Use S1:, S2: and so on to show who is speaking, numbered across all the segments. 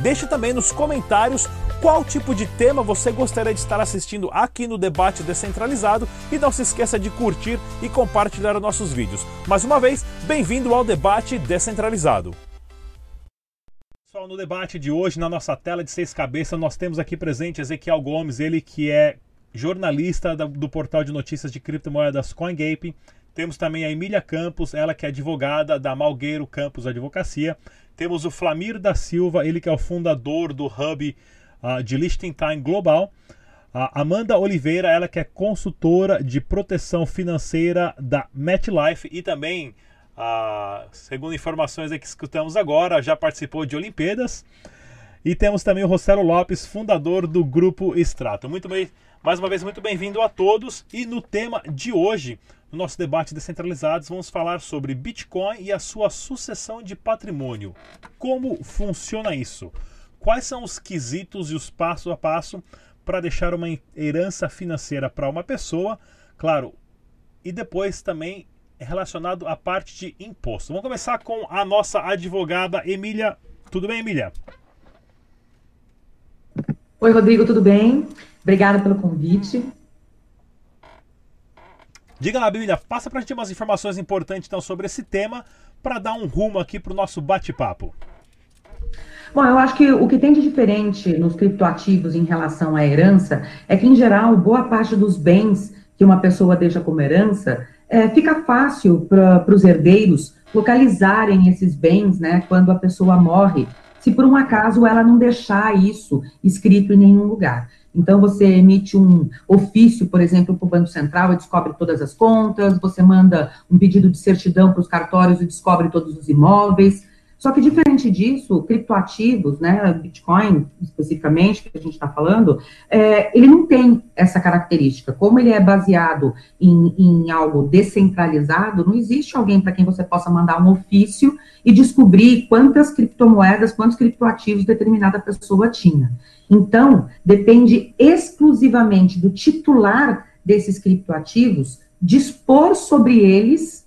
S1: Deixe também nos comentários qual tipo de tema você gostaria de estar assistindo aqui no Debate Descentralizado e não se esqueça de curtir e compartilhar nossos vídeos. Mais uma vez, bem-vindo ao Debate Descentralizado. Pessoal, no debate de hoje, na nossa tela de seis cabeças, nós temos aqui presente Ezequiel Gomes, ele que é jornalista do portal de notícias de criptomoedas CoinGape. Temos também a Emília Campos, ela que é advogada da Malgueiro Campos Advocacia. Temos o Flamir da Silva, ele que é o fundador do Hub uh, de Liechtenstein Global. A Amanda Oliveira, ela que é consultora de proteção financeira da MetLife e também, uh, segundo informações que escutamos agora, já participou de Olimpíadas. E temos também o Rossello Lopes, fundador do Grupo Extrato. Muito bem, mais uma vez, muito bem-vindo a todos. E no tema de hoje, no nosso debate descentralizados, vamos falar sobre Bitcoin e a sua sucessão de patrimônio. Como funciona isso? Quais são os quesitos e os passo a passo para deixar uma herança financeira para uma pessoa? Claro, e depois também relacionado à parte de imposto. Vamos começar com a nossa advogada Emília. Tudo bem, Emília?
S2: Oi, Rodrigo, tudo bem? Obrigada pelo convite.
S1: Diga lá, Emília, passa para a gente umas informações importantes então, sobre esse tema para dar um rumo aqui para o nosso bate-papo.
S2: Bom, eu acho que o que tem de diferente nos criptoativos em relação à herança é que, em geral, boa parte dos bens que uma pessoa deixa como herança é, fica fácil para os herdeiros localizarem esses bens, né, quando a pessoa morre, se por um acaso ela não deixar isso escrito em nenhum lugar. Então, você emite um ofício, por exemplo, para o Banco Central e descobre todas as contas, você manda um pedido de certidão para os cartórios e descobre todos os imóveis. Só que, diferente disso, criptoativos, né, Bitcoin especificamente, que a gente está falando, é, ele não tem essa característica. Como ele é baseado em, em algo descentralizado, não existe alguém para quem você possa mandar um ofício e descobrir quantas criptomoedas, quantos criptoativos determinada pessoa tinha. Então, depende exclusivamente do titular desses criptoativos dispor sobre eles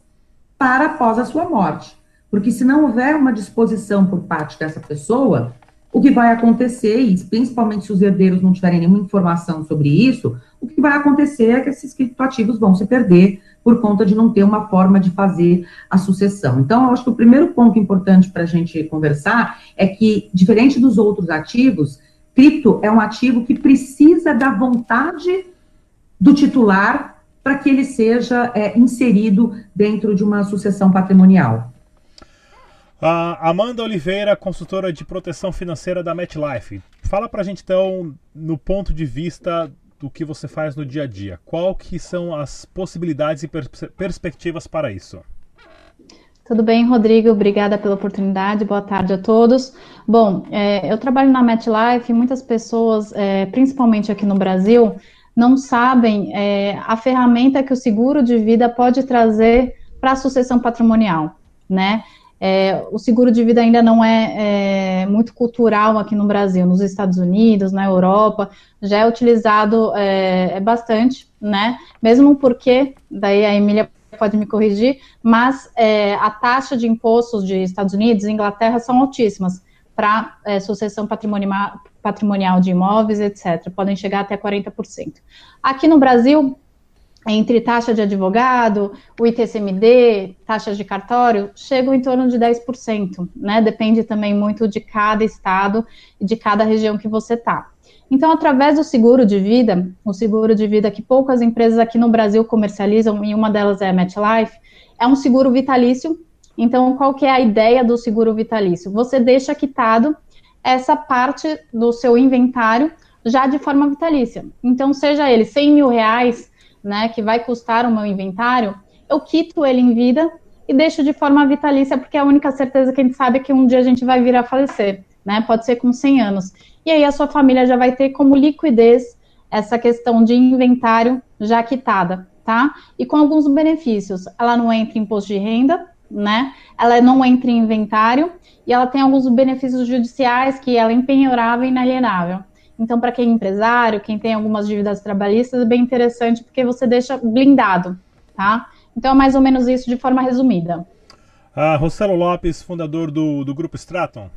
S2: para após a sua morte. Porque se não houver uma disposição por parte dessa pessoa, o que vai acontecer, e principalmente se os herdeiros não tiverem nenhuma informação sobre isso, o que vai acontecer é que esses criptoativos vão se perder por conta de não ter uma forma de fazer a sucessão. Então, eu acho que o primeiro ponto importante para a gente conversar é que, diferente dos outros ativos, cripto é um ativo que precisa da vontade do titular para que ele seja é, inserido dentro de uma sucessão patrimonial.
S1: A Amanda Oliveira, consultora de proteção financeira da MetLife. Fala para a gente então, no ponto de vista do que você faz no dia a dia, qual que são as possibilidades e pers perspectivas para isso?
S3: Tudo bem, Rodrigo? Obrigada pela oportunidade. Boa tarde a todos. Bom, é, eu trabalho na MetLife e muitas pessoas, é, principalmente aqui no Brasil, não sabem é, a ferramenta que o seguro de vida pode trazer para a sucessão patrimonial, né? É, o seguro de vida ainda não é, é, muito cultural aqui no Brasil, nos Estados Unidos, na Europa, já é utilizado é, é bastante, né? Mesmo porque, daí a Emília pode me corrigir, mas é, a taxa de impostos de Estados Unidos e Inglaterra são altíssimas para é, sucessão patrimonial, de imóveis, etc. Podem chegar até 40%. Aqui no Brasil, entre taxa de advogado, o ITCMD, taxas de cartório, chegam em torno de 10%, né? Depende também muito de cada estado e de cada região que você está. Então, através do seguro de vida, o seguro de vida que poucas empresas aqui no Brasil comercializam, e uma delas é a MetLife, é um seguro vitalício. Então, qual que é a ideia do seguro vitalício? Você deixa quitado essa parte do seu inventário já de forma vitalícia. Então, seja ele 100 mil reais, né, que vai custar o meu inventário, eu quito ele em vida e deixo de forma vitalícia, porque a única certeza que a gente sabe é que um dia a gente vai vir a falecer. né? Pode ser com 100 anos. E aí a sua família já vai ter como liquidez essa questão de inventário já quitada, tá? E com alguns benefícios. Ela não entra em imposto de renda, né? Ela não entra em inventário e ela tem alguns benefícios judiciais que ela é empenhorável e inalienável. Então, para quem é empresário, quem tem algumas dívidas trabalhistas, é bem interessante porque você deixa blindado, tá? Então, é mais ou menos isso de forma resumida.
S1: Ah, Rossello Lopes, fundador do, do Grupo Straton.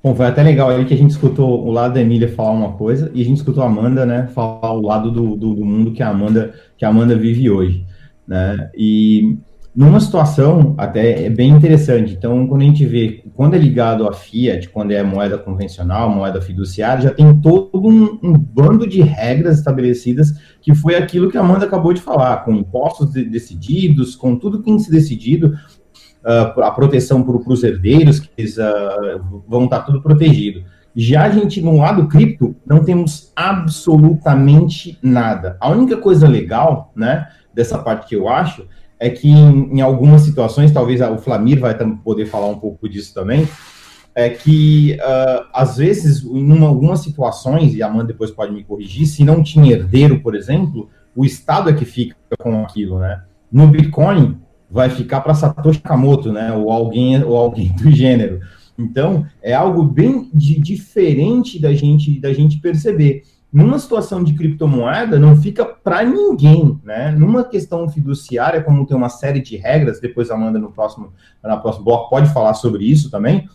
S4: Bom, foi até legal aí que a gente escutou o lado da Emília falar uma coisa e a gente escutou a Amanda, né, falar o lado do, do, do mundo que a Amanda que a Amanda vive hoje, né? E numa situação até é bem interessante. Então, quando a gente vê, quando é ligado à Fiat, quando é moeda convencional, moeda fiduciária, já tem todo um, um bando de regras estabelecidas, que foi aquilo que a Amanda acabou de falar, com impostos de, decididos, com tudo que tem se decidido, uh, a proteção para os herdeiros, que eles uh, vão estar tudo protegido. Já a gente, no lado cripto, não temos absolutamente nada. A única coisa legal, né, dessa parte que eu acho, é que em, em algumas situações, talvez o Flamir vai poder falar um pouco disso também, é que uh, às vezes, em uma, algumas situações, e a Amanda depois pode me corrigir, se não tinha herdeiro, por exemplo, o Estado é que fica com aquilo, né? No Bitcoin, vai ficar para Satoshi Nakamoto, né? Ou alguém, ou alguém do gênero. Então, é algo bem de, diferente da gente, da gente perceber. Numa situação de criptomoeda, não fica para ninguém, né? Numa questão fiduciária, como tem uma série de regras, depois a Amanda no próximo, na próximo bloco pode falar sobre isso também.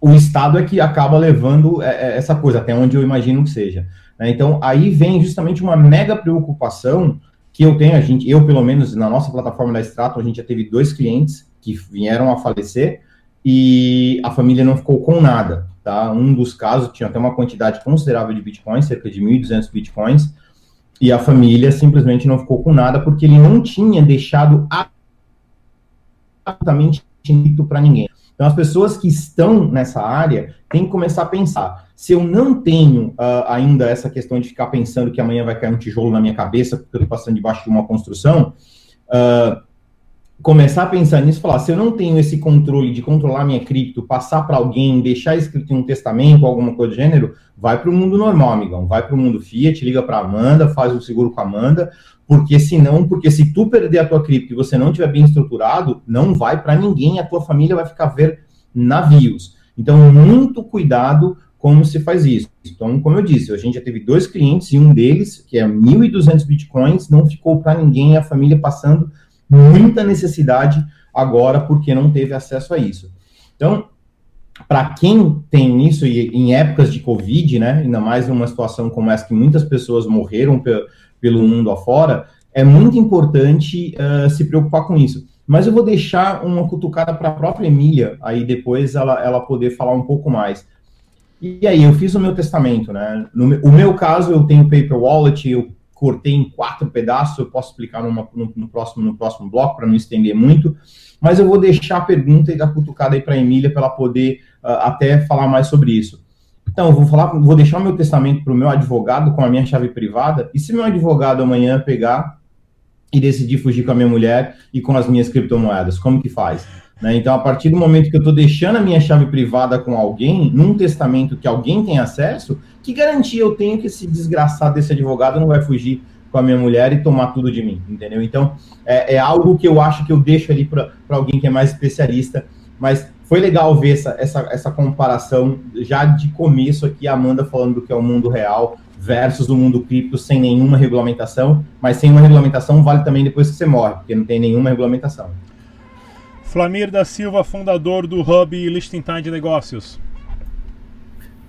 S4: O Estado é que acaba levando é, é, essa coisa, até onde eu imagino que seja. Né? Então, aí vem justamente uma mega preocupação que eu tenho, a gente, eu pelo menos na nossa plataforma da Strato, a gente já teve dois clientes que vieram a falecer e a família não ficou com nada, tá? Um dos casos tinha até uma quantidade considerável de bitcoins, cerca de 1.200 bitcoins, e a família simplesmente não ficou com nada porque ele não tinha deixado absolutamente para ninguém. Então, as pessoas que estão nessa área têm que começar a pensar: se eu não tenho uh, ainda essa questão de ficar pensando que amanhã vai cair um tijolo na minha cabeça porque eu estou passando debaixo de uma construção, uh, começar a pensar nisso falar: se eu não tenho esse controle de controlar minha cripto, passar para alguém, deixar escrito em um testamento, alguma coisa do gênero, vai para o mundo normal, amigão. Vai para o mundo Fiat, liga para Amanda, faz o seguro com a Amanda, porque senão, porque se tu perder a tua cripto e você não tiver bem estruturado, não vai para ninguém, a tua família vai ficar ver navios. Então, muito cuidado como se faz isso. Então, como eu disse, a gente já teve dois clientes e um deles, que é 1.200 bitcoins, não ficou para ninguém, a família passando muita necessidade agora porque não teve acesso a isso. Então, para quem tem isso e em épocas de Covid, né, ainda mais numa situação como essa que muitas pessoas morreram pelo mundo afora, é muito importante uh, se preocupar com isso. Mas eu vou deixar uma cutucada para a própria Emília, aí depois ela, ela poder falar um pouco mais. E aí, eu fiz o meu testamento, né? No o meu caso, eu tenho paper wallet, eu cortei em quatro pedaços, eu posso explicar numa, no, no, próximo, no próximo bloco, para não estender muito, mas eu vou deixar a pergunta e a cutucada aí para a Emília, para ela poder uh, até falar mais sobre isso. Então, eu vou falar, vou deixar o meu testamento para o meu advogado com a minha chave privada. E se meu advogado amanhã pegar e decidir fugir com a minha mulher e com as minhas criptomoedas, como que faz? Né? Então, a partir do momento que eu estou deixando a minha chave privada com alguém, num testamento que alguém tem acesso, que garantia eu tenho que esse desgraçado desse advogado não vai fugir com a minha mulher e tomar tudo de mim, entendeu? Então, é, é algo que eu acho que eu deixo ali para alguém que é mais especialista, mas foi legal ver essa, essa, essa comparação já de começo aqui, a Amanda falando do que é o mundo real versus o mundo cripto sem nenhuma regulamentação, mas sem uma regulamentação vale também depois que você morre, porque não tem nenhuma regulamentação.
S1: Flamir da Silva, fundador do Hub Liechtenstein de Negócios.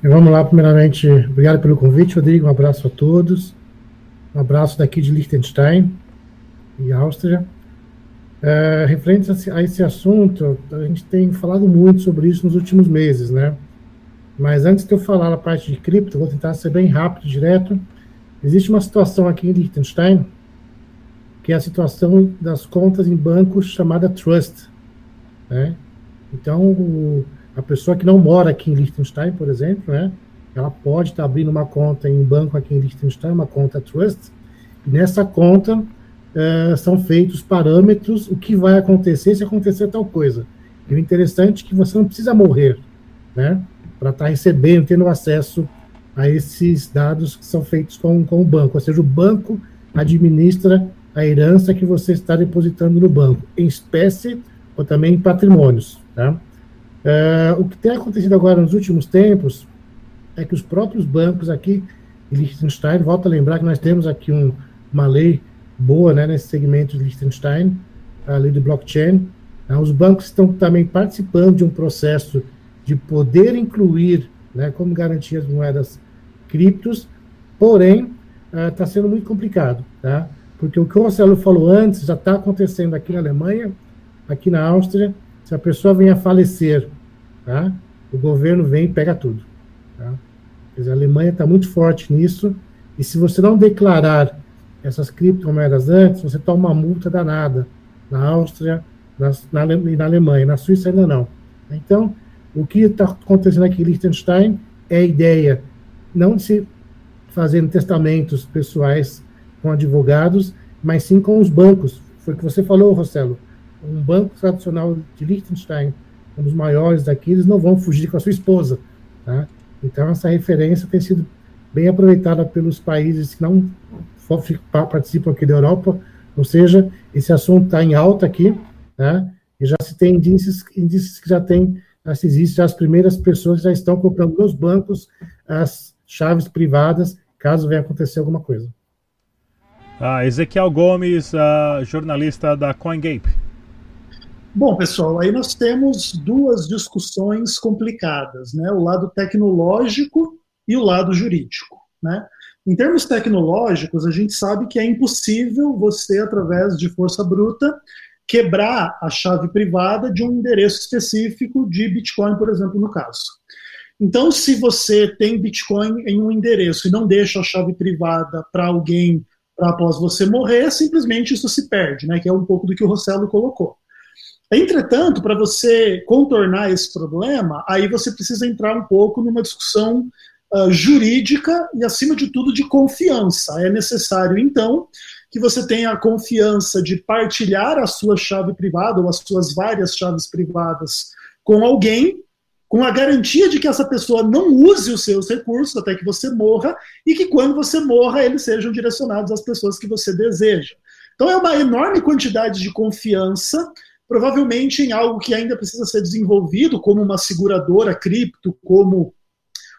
S5: Vamos lá, primeiramente, obrigado pelo convite, Rodrigo, um abraço a todos, um abraço daqui de Liechtenstein e Áustria. É, referente a esse assunto, a gente tem falado muito sobre isso nos últimos meses, né? Mas antes de eu falar a parte de cripto, vou tentar ser bem rápido, direto. Existe uma situação aqui em Liechtenstein, que é a situação das contas em bancos chamada Trust. Né? Então, o, a pessoa que não mora aqui em Liechtenstein, por exemplo, né, ela pode estar abrindo uma conta em um banco aqui em Liechtenstein, uma conta Trust, e nessa conta é, são feitos parâmetros, o que vai acontecer se acontecer tal coisa. E o interessante é que você não precisa morrer, né? Para estar tá recebendo, tendo acesso a esses dados que são feitos com, com o banco. Ou seja, o banco administra a herança que você está depositando no banco, em espécie ou também em patrimônios. Tá? É, o que tem acontecido agora nos últimos tempos é que os próprios bancos aqui em Liechtenstein, volto a lembrar que nós temos aqui um, uma lei boa né, nesse segmento de Liechtenstein, a lei de blockchain. Né, os bancos estão também participando de um processo de poder incluir né, como garantia as moedas criptos, porém está uh, sendo muito complicado, tá? Porque o que o Marcelo falou antes já está acontecendo aqui na Alemanha, aqui na Áustria. Se a pessoa vem a falecer, tá? O governo vem e pega tudo. Tá? Dizer, a Alemanha está muito forte nisso. E se você não declarar essas criptomoedas antes, você toma uma multa danada na Áustria na, na, na Alemanha. Na Suíça ainda não. Então, o que está acontecendo aqui em Liechtenstein é a ideia não de se fazendo testamentos pessoais com advogados, mas sim com os bancos. Foi o que você falou, Rossello. Um banco tradicional de Liechtenstein, um dos maiores daqui, eles não vão fugir com a sua esposa. Tá? Então, essa referência tem sido bem aproveitada pelos países que não participam aqui da Europa, ou seja, esse assunto está em alta aqui, tá? e já se tem indícios, indícios que já tem, já se existe, já as primeiras pessoas já estão comprando nos bancos as chaves privadas, caso venha acontecer alguma coisa.
S1: Ah, Ezequiel Gomes, uh, jornalista da CoinGape.
S6: Bom, pessoal, aí nós temos duas discussões complicadas, né? O lado tecnológico e o lado jurídico, né? Em termos tecnológicos, a gente sabe que é impossível você, através de força bruta, quebrar a chave privada de um endereço específico de Bitcoin, por exemplo, no caso. Então, se você tem Bitcoin em um endereço e não deixa a chave privada para alguém para após você morrer, simplesmente isso se perde, né? Que é um pouco do que o Rossello colocou. Entretanto, para você contornar esse problema, aí você precisa entrar um pouco numa discussão uh, jurídica e, acima de tudo, de confiança. É necessário, então, que você tenha a confiança de partilhar a sua chave privada ou as suas várias chaves privadas com alguém com a garantia de que essa pessoa não use os seus recursos até que você morra e que quando você morra eles sejam direcionados às pessoas que você deseja. Então é uma enorme quantidade de confiança, provavelmente em algo que ainda precisa ser desenvolvido, como uma seguradora cripto, como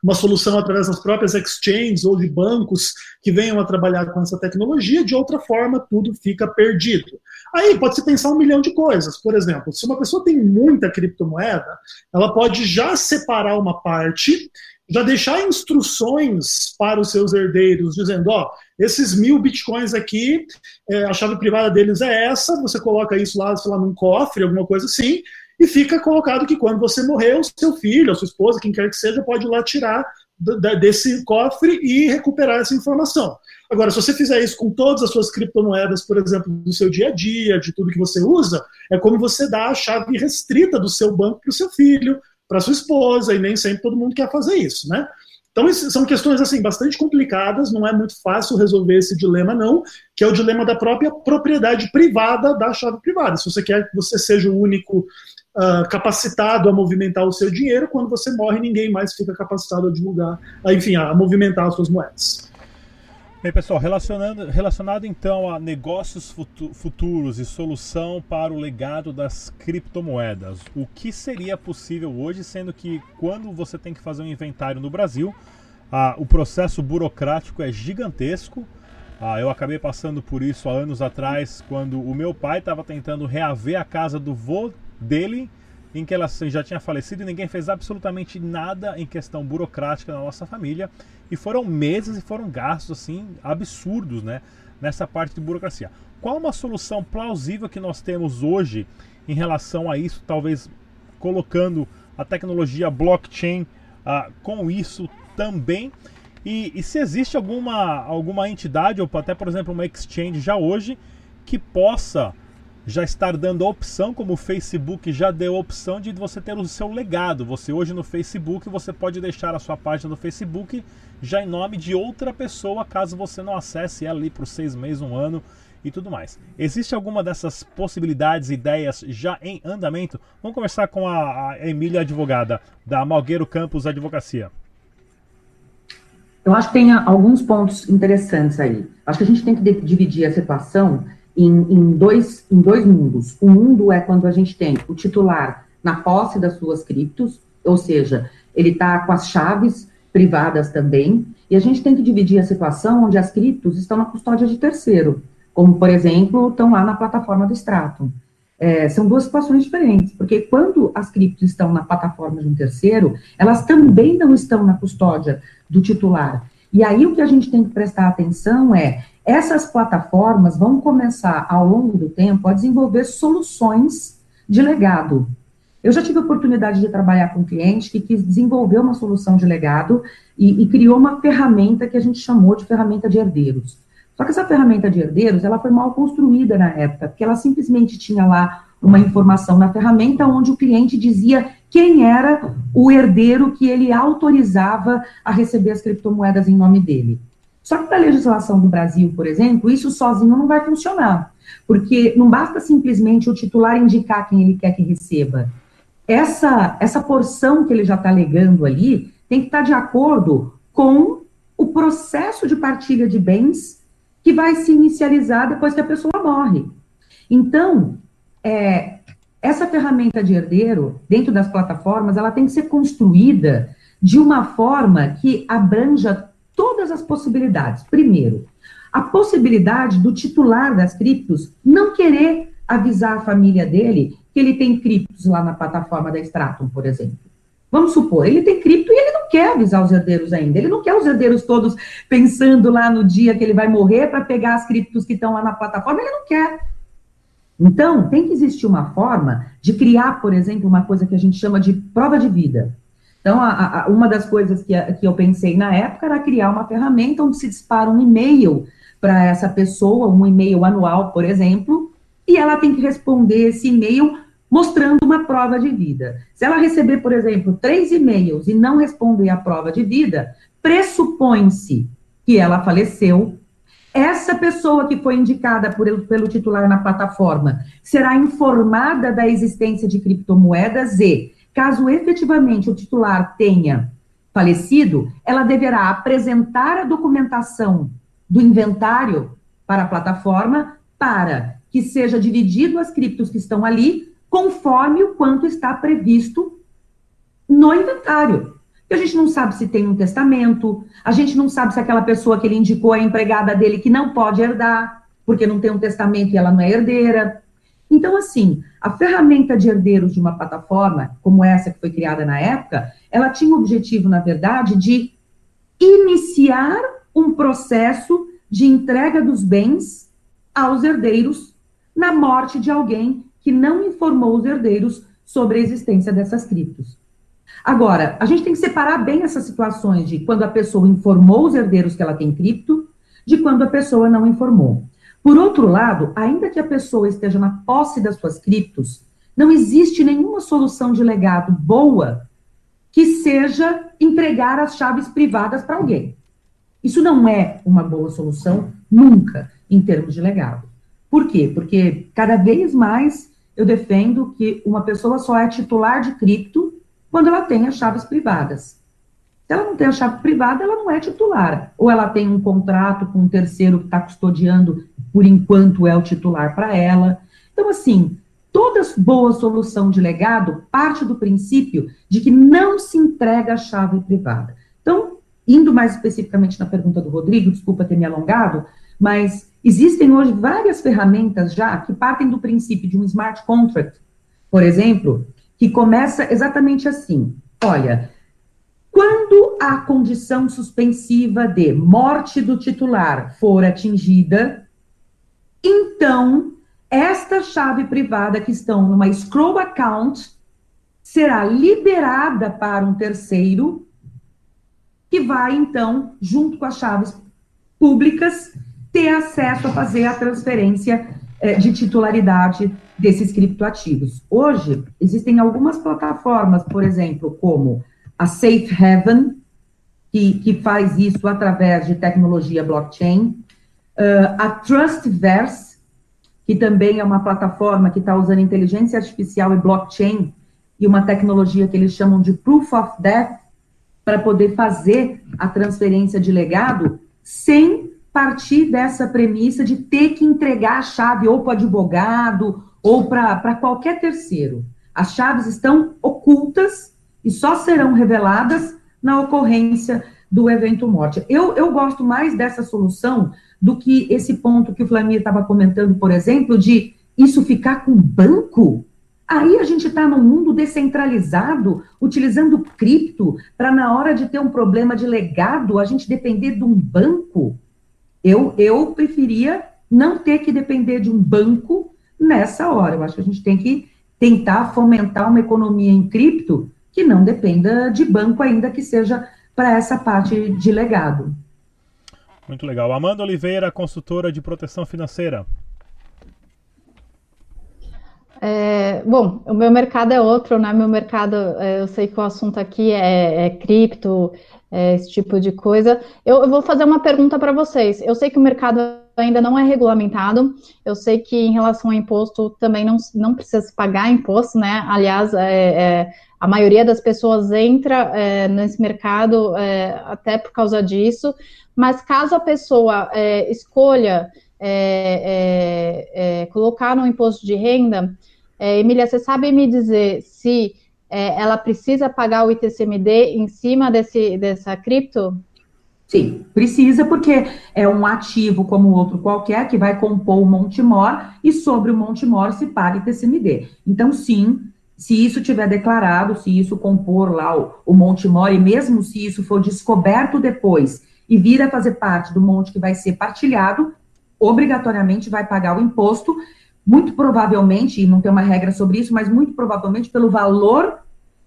S6: uma solução através das próprias exchanges ou de bancos que venham a trabalhar com essa tecnologia, de outra forma tudo fica perdido. Aí pode se pensar um milhão de coisas. Por exemplo, se uma pessoa tem muita criptomoeda, ela pode já separar uma parte, já deixar instruções para os seus herdeiros, dizendo: ó, esses mil bitcoins aqui, é, a chave privada deles é essa, você coloca isso lá, sei lá, num cofre, alguma coisa assim, e fica colocado que quando você morrer, o seu filho, a sua esposa, quem quer que seja, pode ir lá tirar desse cofre e recuperar essa informação. Agora, se você fizer isso com todas as suas criptomoedas, por exemplo, do seu dia a dia, de tudo que você usa, é como você dá a chave restrita do seu banco para o seu filho, para sua esposa, e nem sempre todo mundo quer fazer isso, né? Então, são questões assim bastante complicadas, não é muito fácil resolver esse dilema, não, que é o dilema da própria propriedade privada da chave privada. Se você quer que você seja o único uh, capacitado a movimentar o seu dinheiro, quando você morre, ninguém mais fica capacitado a divulgar, a, enfim, a movimentar as suas moedas.
S1: Bem, pessoal, relacionando, relacionado então a negócios futuros e solução para o legado das criptomoedas, o que seria possível hoje, sendo que quando você tem que fazer um inventário no Brasil, ah, o processo burocrático é gigantesco. Ah, eu acabei passando por isso há anos atrás, quando o meu pai estava tentando reaver a casa do vô dele, em que ela já tinha falecido e ninguém fez absolutamente nada em questão burocrática na nossa família. E foram meses e foram gastos assim absurdos, né? Nessa parte de burocracia. Qual uma solução plausível que nós temos hoje em relação a isso, talvez colocando a tecnologia blockchain uh, com isso também? E, e, se existe alguma, alguma entidade, ou até por exemplo uma exchange já hoje, que possa já estar dando a opção, como o Facebook já deu a opção de você ter o seu legado. Você hoje no Facebook, você pode deixar a sua página no Facebook já em nome de outra pessoa, caso você não acesse ela ali por seis meses, um ano e tudo mais. Existe alguma dessas possibilidades, ideias já em andamento? Vamos conversar com a, a Emília, advogada da Malgueiro Campos Advocacia.
S2: Eu acho que tem alguns pontos interessantes aí. Acho que a gente tem que dividir a situação em, em, dois, em dois mundos. Um mundo é quando a gente tem o titular na posse das suas criptos, ou seja, ele está com as chaves privadas também, e a gente tem que dividir a situação onde as criptos estão na custódia de terceiro, como, por exemplo, estão lá na plataforma do Stratum. É, são duas situações diferentes, porque quando as criptos estão na plataforma de um terceiro, elas também não estão na custódia do titular. E aí o que a gente tem que prestar atenção é essas plataformas vão começar, ao longo do tempo, a desenvolver soluções de legado. Eu já tive a oportunidade de trabalhar com um cliente que quis desenvolver uma solução de legado e, e, criou uma ferramenta que a gente chamou de ferramenta de herdeiros. Só que essa ferramenta de herdeiros, ela foi mal construída na época, porque ela simplesmente tinha lá uma informação na ferramenta onde o cliente dizia quem era o herdeiro que ele autorizava a receber as criptomoedas em nome dele. Só que para a legislação do Brasil, por exemplo, isso sozinho não vai funcionar, porque não basta simplesmente o titular indicar quem ele quer que receba. Essa, essa porção que ele já está alegando ali tem que estar tá de acordo com o processo de partilha de bens que vai se inicializar depois que a pessoa morre. Então, é, essa ferramenta de herdeiro, dentro das plataformas, ela tem que ser construída de uma forma que abranja todas as possibilidades. Primeiro, a possibilidade do titular das criptos não querer avisar a família dele que ele tem criptos lá na plataforma da Stratum, por exemplo. Vamos supor, ele tem cripto e ele não quer avisar os herdeiros ainda. Ele não quer os herdeiros todos pensando lá no dia que ele vai morrer para pegar as criptos que estão lá na plataforma. Ele não quer. Então, tem que existir uma forma de criar, por exemplo, uma coisa que a gente chama de prova de vida. Então, a, a, uma das coisas que, a, que eu pensei na época era criar uma ferramenta onde se dispara um e-mail para essa pessoa, um e-mail anual, por exemplo, e ela tem que responder esse e-mail mostrando uma prova de vida. Se ela receber, por exemplo, três e-mails e não responder a prova de vida, pressupõe-se que ela faleceu. Essa pessoa que foi indicada por, pelo titular na plataforma será informada da existência de criptomoedas e Caso efetivamente o titular tenha falecido, ela deverá apresentar a documentação do inventário para a plataforma para que seja dividido as criptos que estão ali conforme o quanto está previsto no inventário. E a gente não sabe se tem um testamento, a gente não sabe se aquela pessoa que ele indicou é empregada dele que não pode herdar, porque não tem um testamento e ela não é herdeira. Então, assim, a ferramenta de herdeiros de uma plataforma, como essa que foi criada na época, ela tinha o objetivo, na verdade, de iniciar um processo de entrega dos bens aos herdeiros na morte de alguém que não informou os herdeiros sobre a existência dessas criptos. Agora, a gente tem que separar bem essas situações de quando a pessoa informou os herdeiros que ela tem cripto, de quando a pessoa não informou. Por outro lado, ainda que a pessoa esteja na posse das suas criptos, não existe nenhuma solução de legado boa que seja entregar as chaves privadas para alguém. Isso não é uma boa solução nunca em termos de legado. Por quê? Porque cada vez mais eu defendo que uma pessoa só é titular de cripto quando ela tem as chaves privadas. Se ela não tem a chave privada, ela não é titular. Ou ela tem um contrato com um terceiro que está custodiando, por enquanto é o titular para ela. Então, assim, toda boa solução de legado parte do princípio de que não se entrega a chave privada. Então, indo mais especificamente na pergunta do Rodrigo, desculpa ter me alongado, mas existem hoje várias ferramentas já que partem do princípio de um smart contract, por exemplo, que começa exatamente assim: olha, quando a condição suspensiva de morte do titular for atingida, então esta chave privada que estão numa scroll account será liberada para um terceiro que vai então, junto com as chaves públicas, ter acesso a fazer a transferência eh, de titularidade desses criptoativos. Hoje, existem algumas plataformas, por exemplo, como a Safe Haven, que, que faz isso através de tecnologia blockchain, uh, a Trustverse, que também é uma plataforma que está usando inteligência artificial e blockchain e uma tecnologia que eles chamam de proof of death para poder fazer a transferência de legado sem partir dessa premissa de ter que entregar a chave ou para advogado ou para qualquer terceiro. As chaves estão ocultas e só serão reveladas na ocorrência do evento morte. Eu, eu gosto mais dessa solução do que esse ponto que o Flamir estava comentando, por exemplo, de isso ficar com banco. Aí a gente está num mundo descentralizado, utilizando cripto, para na hora de ter um problema de legado, a gente depender de um banco. Eu, eu preferia não ter que depender de um banco nessa hora. Eu acho que a gente tem que tentar fomentar uma economia em cripto que não dependa de banco, ainda que seja para essa parte de legado.
S1: Muito legal. Amanda Oliveira, consultora de proteção financeira.
S3: É, bom, o meu mercado é outro, né? Meu mercado, é, eu sei que o assunto aqui é, é cripto, é esse tipo de coisa. Eu, eu vou fazer uma pergunta para vocês. Eu sei que o mercado ainda não é regulamentado. Eu sei que em relação ao imposto também não, não precisa pagar imposto, né? Aliás, é, é, a maioria das pessoas entra é, nesse mercado é, até por causa disso. Mas caso a pessoa é, escolha é, colocar no imposto de renda, Emília, você sabe me dizer se ela precisa pagar o ITCMD em cima desse, dessa cripto?
S2: Sim, precisa, porque é um ativo como outro qualquer que vai compor o Montemor e sobre o Montemor se paga ITCMD. Então, sim, se isso tiver declarado, se isso compor lá o, o Montemor, e mesmo se isso for descoberto depois e vir a fazer parte do monte que vai ser partilhado, obrigatoriamente vai pagar o imposto, muito provavelmente, e não tem uma regra sobre isso, mas muito provavelmente pelo valor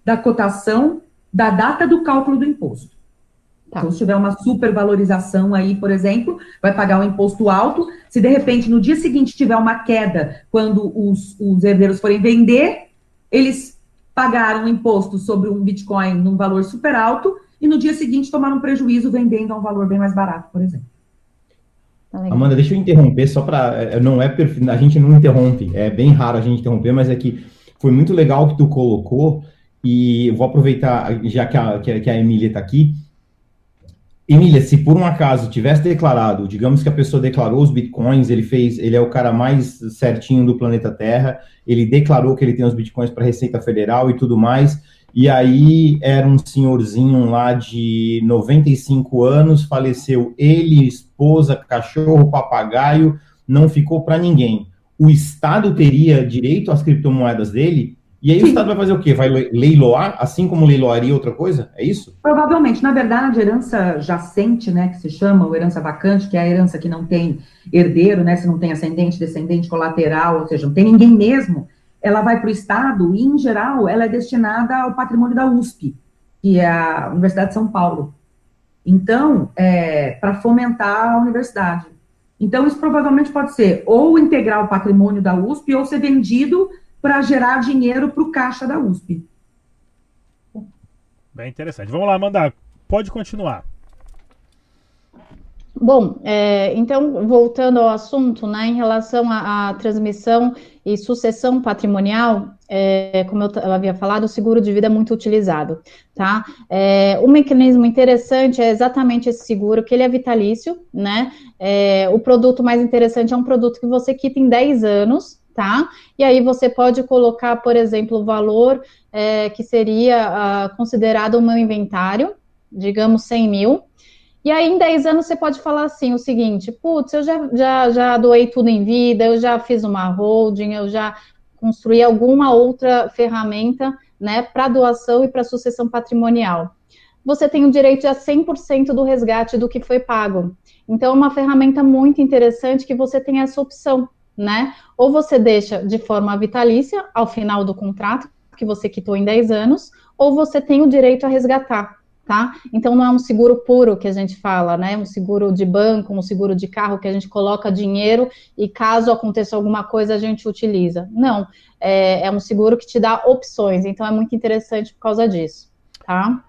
S2: da cotação da data do cálculo do imposto. Tá. Então, se tiver uma supervalorização aí, por exemplo, vai pagar um imposto alto. Se de repente no dia seguinte tiver uma queda, quando os, os herdeiros forem vender, eles pagaram imposto sobre um Bitcoin num valor super alto e no dia seguinte tomaram um prejuízo vendendo a um valor bem mais barato, por exemplo.
S4: Tá Amanda, deixa eu interromper só para é, não é perfil, a gente não interrompe, é bem raro a gente interromper, mas é que foi muito legal que tu colocou e vou aproveitar já que a, que a Emília está aqui Emília, se por um acaso tivesse declarado, digamos que a pessoa declarou os bitcoins, ele fez, ele é o cara mais certinho do planeta Terra, ele declarou que ele tem os bitcoins para Receita Federal e tudo mais, e aí era um senhorzinho lá de 95 anos, faleceu ele, esposa, cachorro, papagaio, não ficou para ninguém. O Estado teria direito às criptomoedas dele? E aí o Estado vai fazer o quê? Vai leiloar, assim como leiloaria outra coisa? É isso?
S2: Provavelmente. Na verdade, herança jacente, né, que se chama, ou herança vacante, que é a herança que não tem herdeiro, né, se não tem ascendente, descendente, colateral, ou seja, não tem ninguém mesmo, ela vai para o Estado e, em geral, ela é destinada ao patrimônio da USP, que é a Universidade de São Paulo. Então, é, para fomentar a universidade. Então, isso provavelmente pode ser ou integrar o patrimônio da USP ou ser vendido para gerar dinheiro para o caixa da USP.
S1: Bem interessante. Vamos lá, Amanda, pode continuar.
S3: Bom, é, então, voltando ao assunto, né, em relação à, à transmissão e sucessão patrimonial, é, como eu, eu, havia falado, o seguro de vida é muito utilizado, tá? É, um mecanismo interessante é exatamente esse seguro, que ele é vitalício, né? É, o produto mais interessante é um produto que você quita em 10 anos, tá? E aí você pode colocar, por exemplo, o valor é, que seria uh, considerado o meu inventário, digamos 100 mil. E aí, em 10 anos, você pode falar assim: o seguinte, putz, eu já, já, já doei tudo em vida, eu já fiz uma holding, eu já construí alguma outra ferramenta né, para doação e para sucessão patrimonial. Você tem o direito a 100% do resgate do que foi pago. Então, é uma ferramenta muito interessante que você tem essa opção né? Ou você deixa de forma vitalícia ao final do contrato, que você quitou em 10 anos, ou você tem o direito a resgatar, tá? Então não é um seguro puro que a gente fala, né? Um seguro de banco, um seguro de carro que a gente coloca dinheiro e caso aconteça alguma coisa a gente utiliza. Não, é, é um seguro que te dá opções, então é muito interessante por causa disso, tá?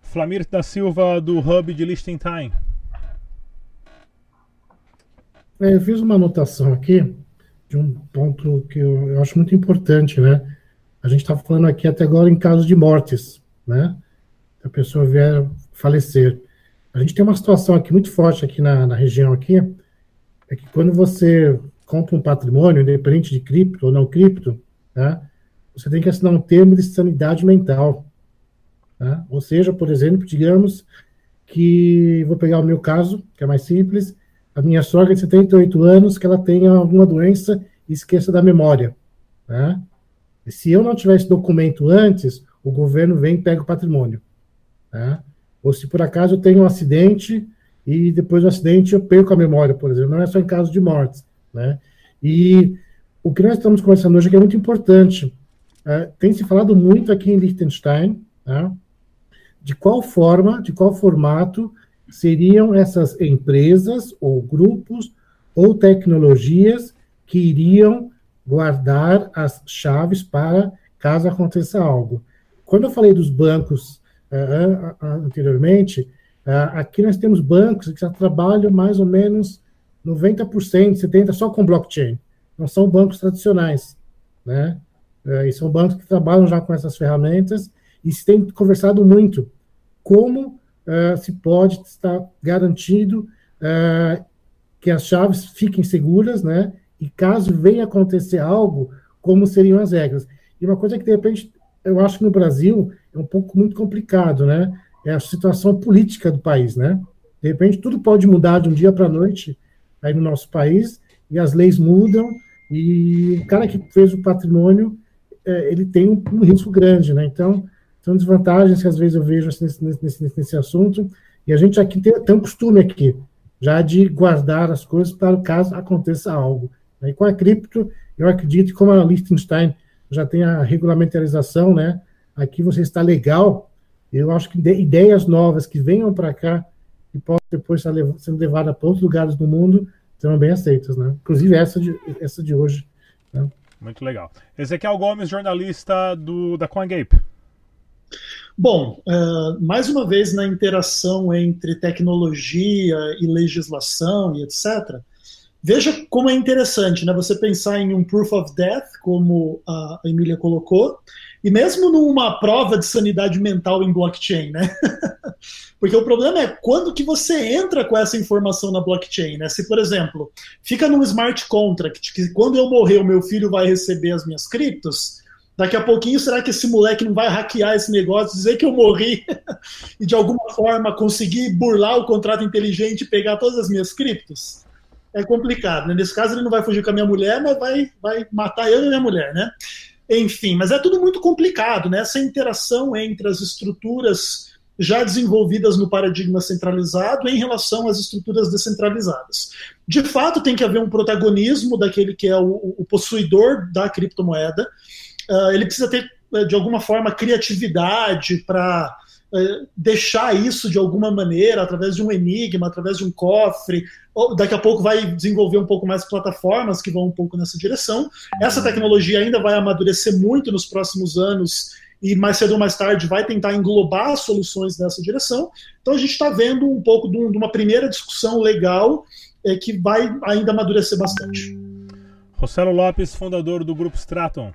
S1: Flamir da Silva, do Hub de Liechtenstein.
S5: É, eu fiz uma anotação aqui. de um ponto que eu, acho muito importante, né? A gente está falando aqui até agora em casos de mortes, né? A pessoa vier falecer. A gente tem uma situação aqui muito forte aqui na, na região aqui, é que quando você compra um patrimônio, independente de cripto ou não cripto, tá? você tem que assinar um termo de sanidade mental. Tá? Ou seja, por exemplo, digamos que, vou pegar o meu caso, que é mais simples, a minha sogra de 78 anos, que ela tenha alguma doença e esqueça da memória. Né? Se eu não tivesse documento antes, o governo vem e pega o patrimônio. Né? Ou se por acaso eu tenho um acidente e depois do acidente eu perco a memória, por exemplo. Não é só em caso de mortes. Né? E o que nós estamos conversando hoje é é muito importante. É, tem se falado muito aqui em Liechtenstein né, de qual forma, de qual formato seriam essas empresas ou grupos ou tecnologias que iriam guardar as chaves para caso aconteça algo. Quando eu falei dos bancos uh, anteriormente, uh, aqui nós temos bancos que já trabalham mais ou menos 90%, 70% só com blockchain. Não são bancos tradicionais, né? Uh, e são bancos que trabalham já com essas ferramentas e se tem conversado muito como uh, se pode estar garantido uh, que as chaves fiquem seguras, né? E caso venha acontecer algo, como seriam as regras. E uma coisa que, de repente, eu acho que no Brasil é um pouco muito complicado, né? É a situação política do país, né? De repente, tudo pode mudar de um dia para a noite aí no nosso país, e as leis mudam, e o cara que fez o patrimônio, é, ele tem um, risco grande, né? Então, são desvantagens que às vezes eu vejo assim, nesse, nesse, nesse assunto, e a gente aqui tem, tem um costume aqui, já de guardar as coisas para o caso aconteça algo. E com a cripto, eu acredito que como a Liechtenstein já tem a regulamentarização, né, aqui você está legal, eu acho que ideias novas que venham para cá e possam depois estar sendo levadas para outros lugares do mundo serão bem aceitas, né? Inclusive essa de, essa de hoje. Né?
S1: Muito legal. Ezequiel Gomes, jornalista do, da CoinGape.
S6: Bom, uh, mais uma vez na interação entre tecnologia e legislação e etc., veja como é interessante né, você pensar em um proof of death, como a Emília colocou, e mesmo numa prova de sanidade mental em blockchain, né? Porque o problema é quando que você entra com essa informação na blockchain, né? Se, por exemplo, fica num smart contract que quando eu morrer o meu filho vai receber as minhas criptos, Daqui a pouquinho, será que esse moleque não vai hackear esse negócio, dizer que eu morri e de alguma forma conseguir burlar o contrato inteligente e pegar todas as minhas criptos? É complicado, né? Nesse caso, ele não vai fugir com a minha mulher, mas vai, vai matar eu e a minha mulher, né? Enfim, mas é tudo muito complicado, né? Essa interação entre as estruturas já desenvolvidas no paradigma centralizado em relação às estruturas descentralizadas. De fato, tem que haver um protagonismo daquele que é o, o possuidor da criptomoeda, uh, ele precisa ter, eh, de alguma forma, criatividade para uh, deixar isso de alguma maneira, através de um enigma, através de um cofre. Ou, daqui a pouco vai desenvolver um pouco mais plataformas que vão um pouco nessa direção. Essa tecnologia ainda vai amadurecer muito nos próximos anos e mais cedo ou mais tarde vai tentar englobar soluções nessa direção. Então a gente está vendo um pouco de, uma primeira discussão legal é, que vai ainda amadurecer bastante.
S1: Rossello Lopes, fundador do Grupo Straton.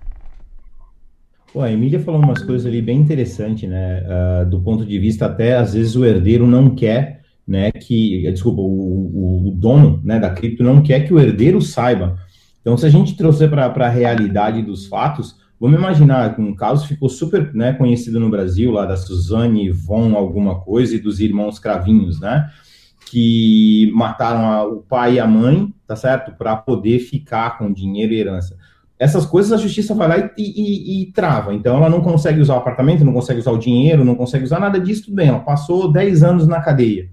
S4: Pô, a Emília falou umas coisas ali bem interessantes, né? Uh, do ponto de vista até, às vezes, o herdeiro não quer, né, que, desculpa, o, o, dono né, da cripto não quer que o herdeiro saiba. Então, se a gente trouxer para a realidade dos fatos, vamos imaginar que um caso ficou super né, conhecido no Brasil, lá da Suzane Von alguma coisa e dos irmãos Cravinhos, né? Que mataram a, o pai e a mãe, tá certo? Para poder ficar com dinheiro e herança essas coisas a justiça vai lá e, e, e, trava. Então ela não consegue usar o apartamento, não consegue usar o dinheiro, não consegue usar nada disso, tudo bem. Ela passou 10 anos na cadeia.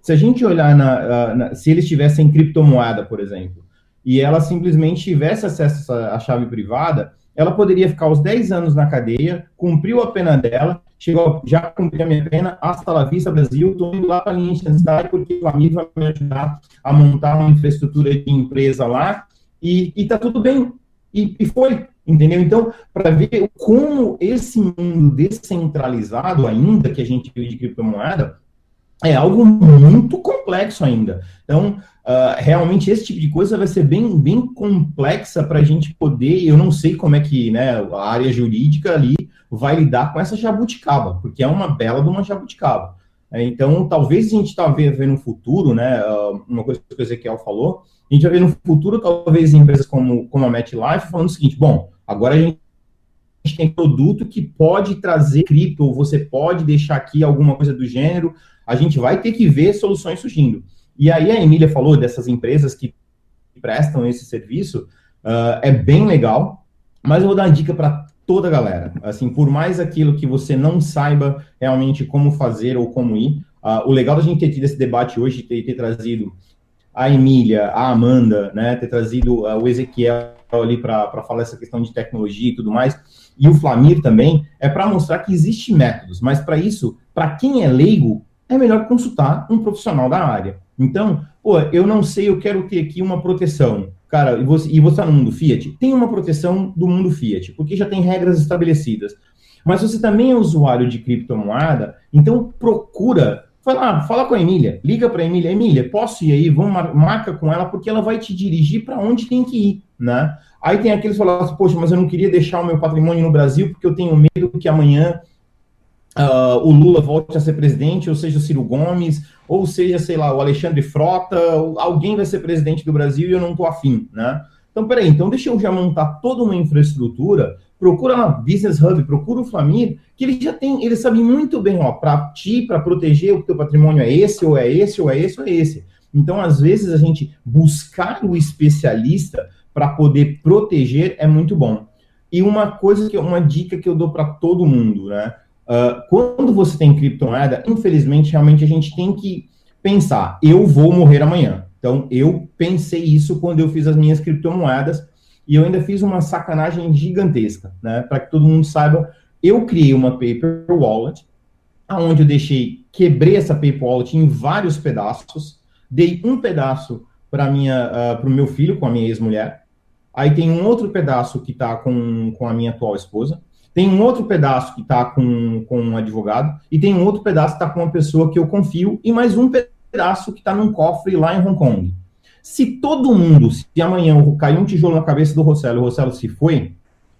S4: Se a gente olhar na, na, se eles tivessem criptomoeda, por exemplo, e ela simplesmente tivesse acesso à chave privada, ela poderia ficar os 10 anos na cadeia, cumpriu a pena dela, chegou, já cumpri a minha pena, hasta la vista Brasil, estou indo lá para a Liechtenstein porque o amigo vai me ajudar a montar uma infraestrutura de empresa lá, e, está tudo bem, e, e foi, entendeu? Então, para ver como esse mundo descentralizado ainda que a gente vive de criptomoeda, é algo muito complexo ainda. Então, uh, realmente, esse tipo de coisa vai ser bem, bem complexa para a gente poder. Eu não sei como é que né, a área jurídica ali vai lidar com essa jabuticaba, porque é uma bela de uma jabuticaba. É, então, talvez a gente está vendo no futuro, né, uh, uma coisa que o Ezequiel falou, a gente vai ver no futuro, talvez, empresas como, como a MetLife falando o seguinte: bom, agora a gente tem produto que pode trazer cripto, ou você pode deixar aqui alguma coisa do gênero, a gente vai ter que ver soluções surgindo. E aí a Emília falou dessas empresas que prestam esse serviço, uh, é bem legal, mas eu vou dar uma dica para toda a galera. Assim, por mais aquilo que você não saiba realmente como fazer ou como ir, uh, o legal da gente ter tido esse debate hoje, ter, ter trazido a Emília, a Amanda, né, ter trazido uh, o Ezequiel ali para falar essa questão de tecnologia e tudo mais, e o Flamir também, é para mostrar que existe métodos, mas para isso, para quem é leigo, é melhor consultar um profissional da área. Então, pô, eu não sei, eu quero ter aqui uma proteção. Cara, e você, e você está no mundo Fiat? Tem uma proteção do mundo Fiat, porque já tem regras estabelecidas. Mas você também é usuário de criptomoeda, então procura Vai lá, fala com a Emília, liga para a Emília, Emília, posso ir aí? Vamos mar marca com ela porque ela vai te dirigir para onde tem que ir, né? Aí tem aqueles que falam assim, poxa, mas eu não queria deixar o meu patrimônio no Brasil porque eu tenho medo que amanhã uh, o Lula volte a ser presidente, ou seja, o Ciro Gomes, ou seja, sei lá, o Alexandre Frota, alguém vai ser presidente do Brasil e eu não estou afim, né? Então, peraí, então deixa eu já montar toda uma infraestrutura, procura lá, Business Hub, procura o Flamir, que ele já tem, ele sabe muito bem, ó, para ti, para proteger o teu patrimônio é esse, ou é esse, ou é esse, ou é esse. Então, às vezes, a gente buscar o especialista para poder proteger é muito bom. E uma coisa que uma dica que eu dou para todo mundo, né? Uh, quando você tem criptomoeda, infelizmente, realmente a gente tem que pensar: eu vou morrer amanhã. Então, eu pensei isso quando eu fiz as minhas criptomoedas e eu ainda fiz uma sacanagem gigantesca, né? Para que todo mundo saiba, eu criei uma paper wallet, aonde eu deixei, quebrei essa paper wallet em vários pedaços, dei um pedaço para minha, uh, para o meu filho com a minha ex-mulher. Aí tem um outro pedaço que está com, com a minha atual esposa. Tem um outro pedaço que está com, com um advogado, e tem um outro pedaço que está com uma pessoa que eu confio, e mais um pedaço que está num cofre lá em Hong Kong. Se todo mundo, se amanhã cair um tijolo na cabeça do Rossello e o Rossello se foi,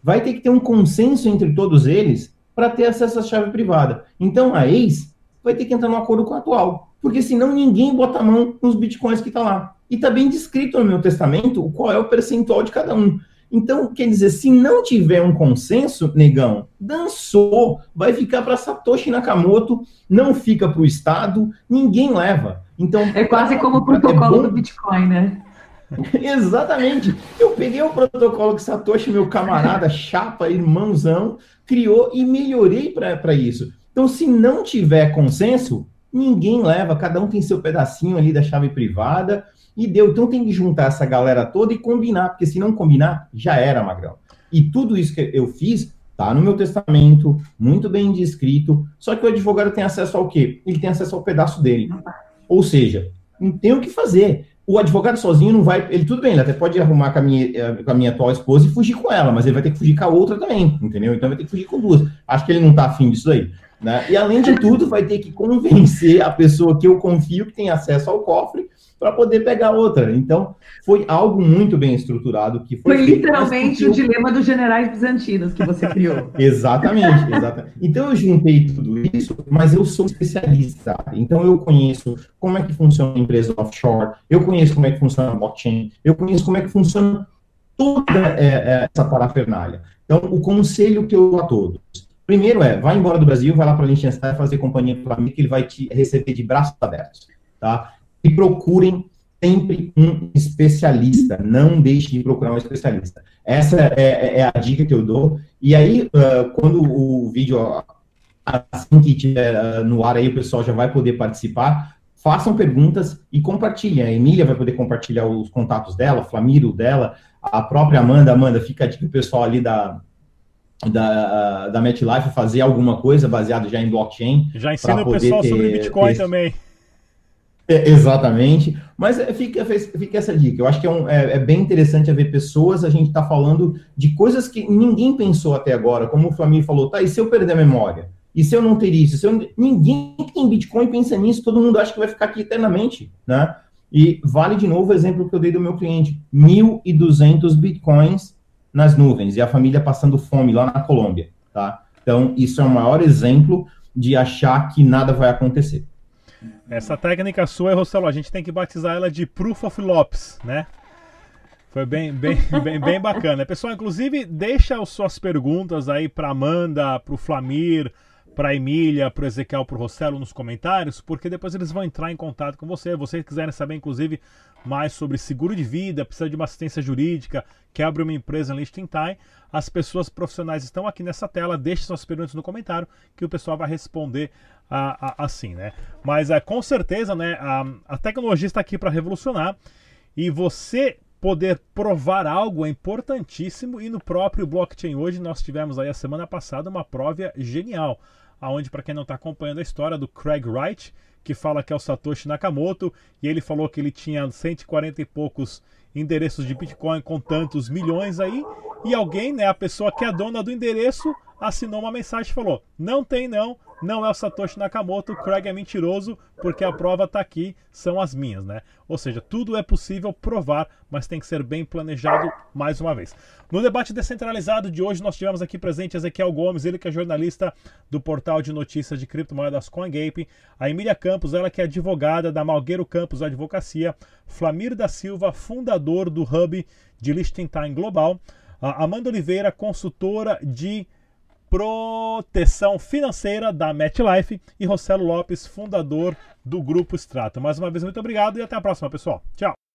S4: vai ter que ter um consenso entre todos eles para ter acesso à chave privada. Então a ex vai ter que entrar no acordo com a atual, porque senão ninguém bota a mão nos bitcoins que está lá. E está bem descrito no meu testamento qual é o percentual de cada um. Então, quer dizer, se não tiver um consenso, negão, dançou, vai ficar para Satoshi Nakamoto, não fica para o Estado, ninguém leva. Então
S2: é quase como o protocolo é do Bitcoin, né?
S4: Exatamente. Eu peguei o protocolo que Satoshi, meu camarada, chapa, irmãozão, criou e melhorei para isso. Então, se não tiver consenso, ninguém leva, cada um tem seu pedacinho ali da chave privada e deu. Então tem que juntar essa galera toda e combinar, porque se não combinar, já era, Magrão. E tudo isso que eu fiz tá no meu testamento, muito bem descrito, só que o advogado tem acesso ao quê? Ele tem acesso ao pedaço dele. Ou seja, não tem o que fazer. O advogado sozinho não vai. Ele tudo bem, ele até pode arrumar com a, minha, eh, com a minha atual esposa e fugir com ela, mas ele vai ter que fugir com a outra também, entendeu? Então vai ter que fugir com duas. Acho que ele não tá afim disso aí. Né? E além de tudo, vai ter que convencer a pessoa que eu confio que tem acesso ao cofre para poder pegar outra. Então, foi algo muito bem estruturado que foi.
S2: Foi literalmente o dilema dos generais bizantinos que você criou.
S4: exatamente, exatamente. Então eu juntei tudo isso, mas eu sou especialista. Então eu conheço como é que funciona a empresa offshore, eu conheço como é que funciona a blockchain, eu conheço como é que funciona toda é, é, essa parafernália. Então, o conselho que eu dou a todos. Primeiro é, vai embora do Brasil, vai lá para Liechtenstein fazer companhia para mim, que ele vai te receber de braços abertos, tá? E procurem sempre um especialista, não deixe de procurar um especialista. Essa é, é, é a dica que eu dou. E aí, uh, quando o vídeo, assim que estiver uh, no ar aí, o pessoal já vai poder participar, façam perguntas e compartilhem. A Emília vai poder compartilhar os contatos dela, Flamiro dela, a própria Amanda. Amanda, fica a dica pessoal ali da, da, da MetLife fazer alguma coisa baseado já em blockchain.
S1: Já ensina o pessoal ter, sobre Bitcoin ter... também.
S4: É, exatamente. Mas é, fica, fica essa dica. Eu acho que é, um, é, é bem interessante ver pessoas. A gente está falando de coisas que ninguém pensou até agora. Como o Flamengo falou, tá, e se eu perder a memória? E se eu não ter isso? Se eu, ninguém que tem Bitcoin pensa nisso, todo mundo acha que vai ficar aqui eternamente, né? E vale de novo o exemplo que eu dei do meu cliente: 1.200 Bitcoins nas nuvens e a família passando fome lá na Colômbia, tá? Então, isso é o maior exemplo de achar que nada vai acontecer.
S1: Essa técnica sua, Rossello, a gente tem que batizar ela de Proof of Lopes, né? Foi bem, bem, bem, bem bacana. Pessoal, inclusive, deixa as suas perguntas aí para Amanda, para o Flamir, para Emília, para o Ezequiel, para o Rossello nos comentários, porque depois eles vão entrar em contato com você. Vocês quiserem saber, inclusive, mais sobre seguro de vida, precisa de uma assistência jurídica, quer abrir uma empresa em Liechtenstein, as pessoas profissionais estão aqui nessa tela. Deixe suas perguntas no comentário que o pessoal vai responder a, a, assim, né? Mas é, com certeza, né, a, a tecnologia está aqui para revolucionar e você poder provar algo é importantíssimo e no próprio blockchain hoje nós tivemos aí a semana passada uma prova genial aonde para quem não está acompanhando a história do Craig Wright, que fala que é o Satoshi Nakamoto, e ele falou que ele tinha 140 e poucos endereços de Bitcoin com tantos milhões aí, e alguém, né, a pessoa que é dona do endereço, assinou uma mensagem e falou: "Não tem não, não é o Satoshi Nakamoto, o Craig é mentiroso, porque a prova está aqui, são as minhas, né? Ou seja, tudo é possível provar, mas tem que ser bem planejado mais uma vez. No debate descentralizado de hoje, nós tivemos aqui presente Ezequiel Gomes, ele que é jornalista do portal de notícias de criptomoedas CoinGape, a Emília Campos, ela que é advogada da Malgueiro Campos Advocacia, Flamir da Silva, fundador do Hub de Liechtenstein Global, a Amanda Oliveira, consultora de proteção financeira da MetLife e Rossello Lopes, fundador do Grupo Extrato. Mais uma vez, muito obrigado e até a próxima, pessoal. Tchau!